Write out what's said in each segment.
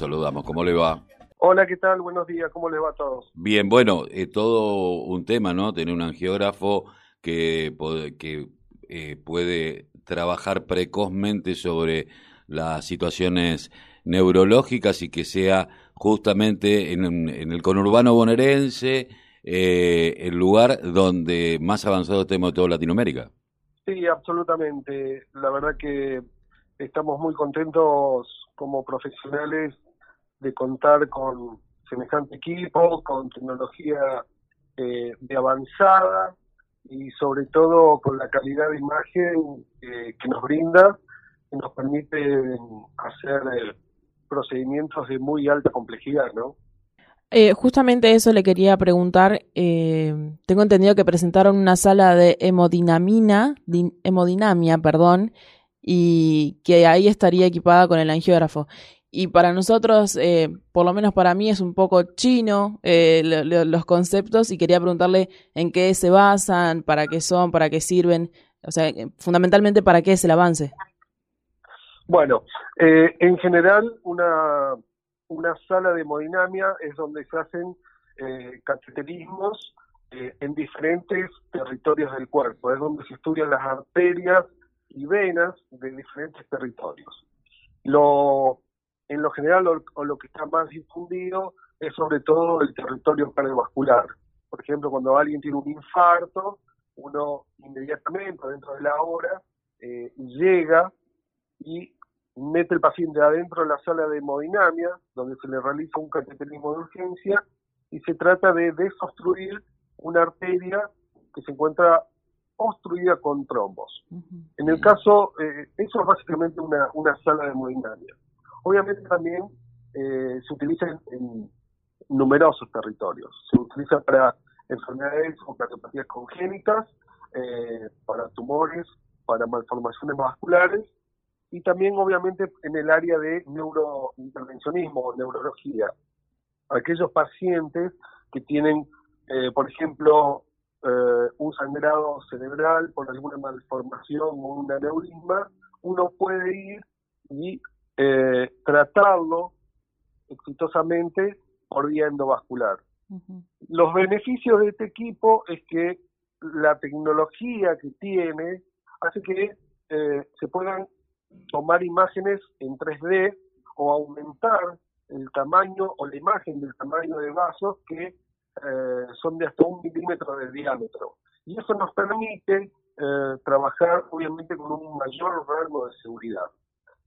saludamos. ¿Cómo le va? Hola, ¿qué tal? Buenos días, ¿cómo les va a todos? Bien, bueno, eh, todo un tema, ¿no? Tener un angiógrafo que, que eh, puede trabajar precozmente sobre las situaciones neurológicas y que sea justamente en, el conurbano bonaerense eh, el lugar donde más avanzado estemos de toda Latinoamérica. Sí, absolutamente. La verdad que estamos muy contentos como profesionales de contar con semejante equipo, con tecnología eh, de avanzada y sobre todo con la calidad de imagen eh, que nos brinda, que nos permite hacer eh, procedimientos de muy alta complejidad, ¿no? justamente eso le quería preguntar. tengo entendido que presentaron una sala de hemodinamina, hemodinamia, perdón, y que ahí estaría equipada con el angiógrafo y para nosotros, eh, por lo menos para mí, es un poco chino eh, los conceptos y quería preguntarle en qué se basan, para qué son, para qué sirven, o sea, eh, fundamentalmente para qué es el avance. Bueno, en general una, una sala de hemodinamia es donde se hacen cateterismos en diferentes territorios del cuerpo, es donde se estudian las arterias y venas de diferentes territorios. Lo en lo general o, lo que está más difundido es sobre todo el territorio cardiovascular. Por ejemplo, cuando alguien tiene un infarto, uno inmediatamente, dentro de la hora, eh, llega y mete el paciente adentro de la sala de hemodinamia, donde se le realiza un cateterismo de urgencia, y se trata de desobstruir una arteria que se encuentra obstruida con trombos. En el caso, eh, eso es básicamente una, una sala de hemodinamia. Obviamente también eh, se utiliza en, numerosos territorios. Se utiliza para enfermedades o cardiopatías congénitas, eh, para tumores, para malformaciones vasculares y también obviamente en el área de neurointervencionismo o neurología. Aquellos pacientes que tienen, eh, por ejemplo, un sangrado cerebral por alguna malformación o un aneurisma, uno puede ir y eh, tratarlo exitosamente por vía endovascular. Los beneficios de este equipo es que la tecnología que tiene hace que eh, se puedan tomar imágenes en 3D o aumentar el tamaño o la imagen del tamaño de vasos que eh, son de hasta un milímetro de diámetro. Y eso nos permite trabajar obviamente con un mayor rango de seguridad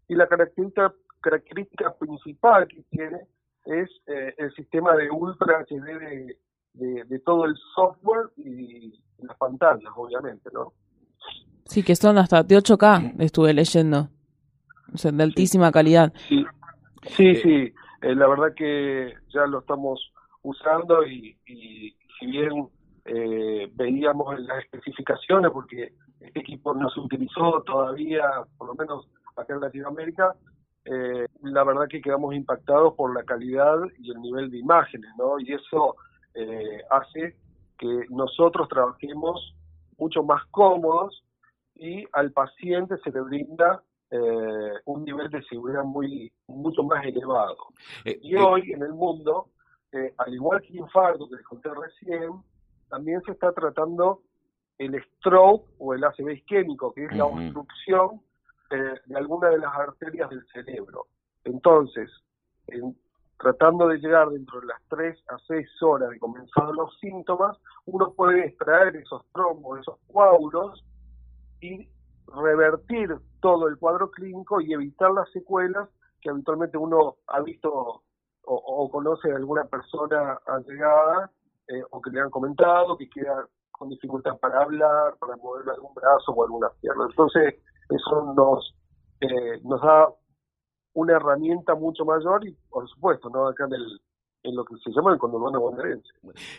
y la característica, característica principal que tiene es eh, el sistema de Ultra HD de, todo el software y las pantallas, obviamente, ¿no? Sí, que son hasta de 8K, estuve leyendo. O sea, de altísima calidad. Sí, sí, sí. Eh, la verdad que ya lo estamos usando y, si bien eh, veíamos las especificaciones, porque este equipo no se utilizó todavía, por lo menos acá en Latinoamérica, eh, la verdad que quedamos impactados por la calidad y el nivel de imágenes, ¿no? Y eso eh, hace que nosotros trabajemos mucho más cómodos y al paciente se le brinda eh, un nivel de seguridad muy mucho más elevado. y hoy en el mundo, al igual que el infarto que les conté recién, también se está tratando el stroke o el ACV isquémico, que es la obstrucción de, alguna de las arterias del cerebro. Entonces, tratando de llegar dentro de las 3 a 6 horas de comenzar los síntomas, uno puede extraer esos trombos, esos coágulos y revertir todo el cuadro clínico y evitar las secuelas que habitualmente uno ha visto o, conoce de alguna persona allegada eh, o que le han comentado que queda con dificultad para hablar, para mover algún brazo o alguna pierna. Entonces, eso nos, eh, nos da una herramienta mucho mayor y, por supuesto, no acá en, el, en lo que se llama el conurbano bonaerense.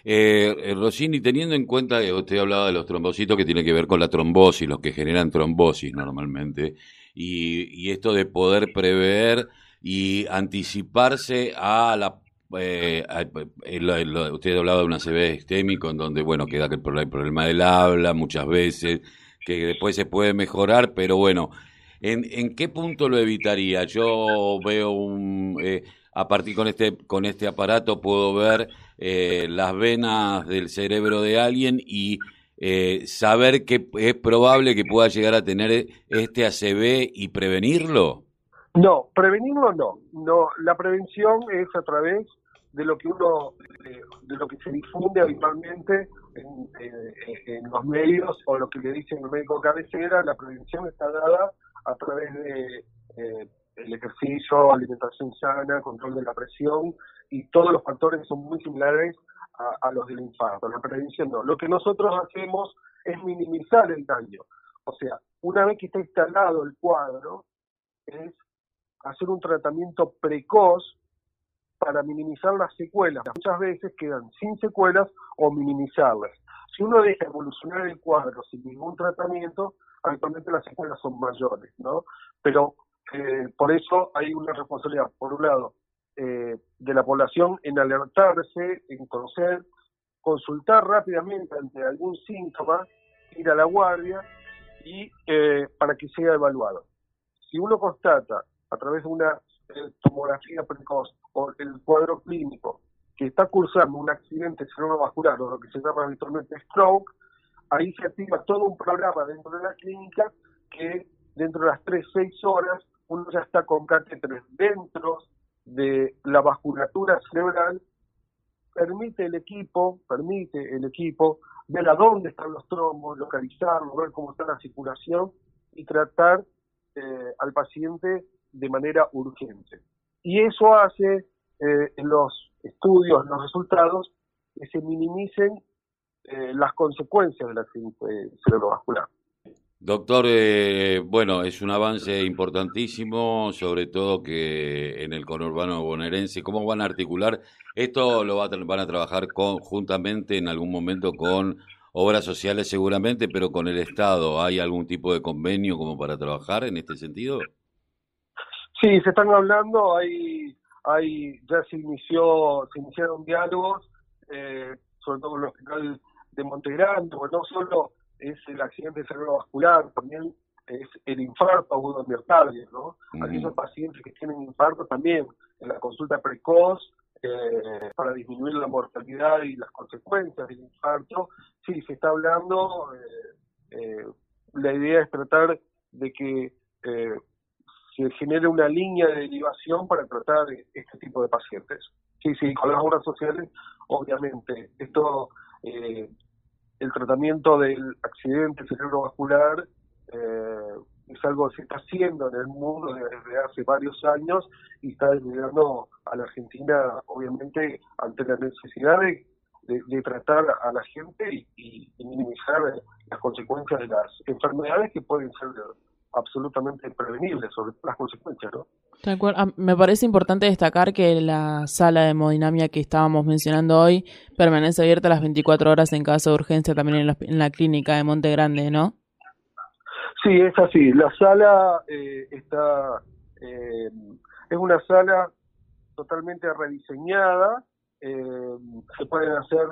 Eh, eh, Rossini, teniendo en cuenta que usted hablaba de los trombocitos que tiene que ver con la trombosis, los que generan trombosis normalmente, y, y esto de poder prever y anticiparse a la eh, usted hablaba de una CV sistémico en donde, bueno, queda que el problema del habla muchas veces, que después se puede mejorar, pero bueno, ¿en, en qué punto lo evitaría? Yo veo un... Eh, a partir con este con este aparato puedo ver eh, las venas del cerebro de alguien y eh, saber que es probable que pueda llegar a tener este ACV y prevenirlo? No, prevenirlo no. No, la prevención es a través de lo que uno, de, lo que se difunde habitualmente en, los medios o lo que le dicen el médico cabecera, la prevención está dada a través de eh, el ejercicio, alimentación sana, control de la presión y todos los factores son muy similares a, los del infarto. La prevención no. Lo que nosotros hacemos es minimizar el daño. O sea, una vez que está instalado el cuadro, es hacer un tratamiento precoz para minimizar las secuelas. Muchas veces quedan sin secuelas o minimizarlas. Si uno deja evolucionar el cuadro sin ningún tratamiento, actualmente las secuelas son mayores, ¿no? Pero eh, por eso hay una responsabilidad, por un lado, eh, de la población en alertarse, en conocer, consultar rápidamente ante algún síntoma, ir a la guardia y eh, para que sea evaluado. Si uno constata a través de una tomografía precoz o el cuadro clínico que está cursando un accidente cerebrovascular o lo que se llama habitualmente stroke, ahí se activa todo un programa dentro de la clínica que dentro de las 3-6 horas uno ya está con catéteres dentro de la vasculatura cerebral, permite el equipo, permite el equipo ver a dónde están los trombos, localizarlos, ver cómo está la circulación y tratar eh, al paciente de manera urgente. Y eso hace eh, los estudios, los resultados, que se minimicen eh, las consecuencias del accidente cerebrovascular. Doctor, eh, bueno, es un avance importantísimo, sobre todo que en el conurbano bonaerense, ¿cómo van a articular? Esto lo van a trabajar conjuntamente en algún momento con obras sociales seguramente, pero con el Estado. ¿Hay algún tipo de convenio como para trabajar en este sentido? Sí, se están hablando, hay, hay ya se inició, se iniciaron diálogos, eh, sobre todo con el hospital de Montegrande, no solo es el accidente cerebrovascular, también es el infarto agudo miocardio, ¿no? Aquellos pacientes que tienen infarto también, en la consulta precoz, eh, para disminuir la mortalidad y las consecuencias del infarto, sí, se está hablando, eh, eh, la idea es tratar de que se genere una línea de derivación para tratar este tipo de pacientes. Sí, sí, con las obras sociales, obviamente, esto el tratamiento del accidente cerebrovascular eh, es algo que se está haciendo en el mundo desde hace varios años y está llegando a la Argentina, obviamente, ante la necesidad de, tratar a la gente y, minimizar las consecuencias de las enfermedades que pueden ser absolutamente prevenibles, sobre las consecuencias, ¿no? Ah, me parece importante destacar que la sala de hemodinamia que estábamos mencionando hoy permanece abierta las 24 horas en caso de urgencia también en la, en la clínica de Monte Grande, ¿no? Sí, es así. La sala eh, está eh, es una sala totalmente rediseñada. Eh, se pueden hacer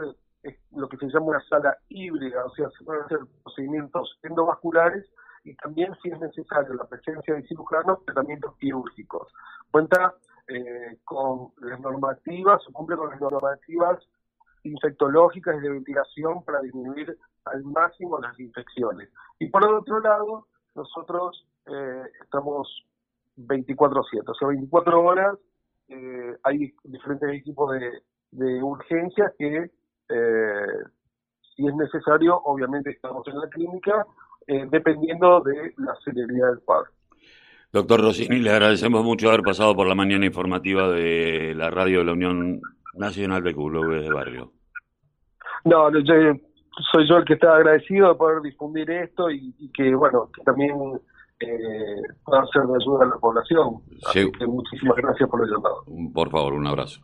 lo que se llama una sala híbrida, o sea, se pueden hacer procedimientos endovasculares y también, si es necesario, la presencia de cirujanos, tratamientos quirúrgicos. Cuenta eh, con las normativas, cumple con las normativas infectológicas y de ventilación para disminuir al máximo las infecciones. Y por otro lado, nosotros eh, estamos 24-7, o sea, 24 horas eh, hay diferentes equipos de, de urgencias que, si es necesario, obviamente estamos en la clínica eh, dependiendo de la celeridad del cuadro. Doctor Rossini, le agradecemos mucho haber pasado por la mañana informativa de la radio de la Unión Nacional de Clubes de Barrio. No, soy yo el que está agradecido de poder difundir esto y, que, bueno, que también eh, pueda ser de ayuda a la población. muchísimas gracias por el llamado. Por favor, un abrazo.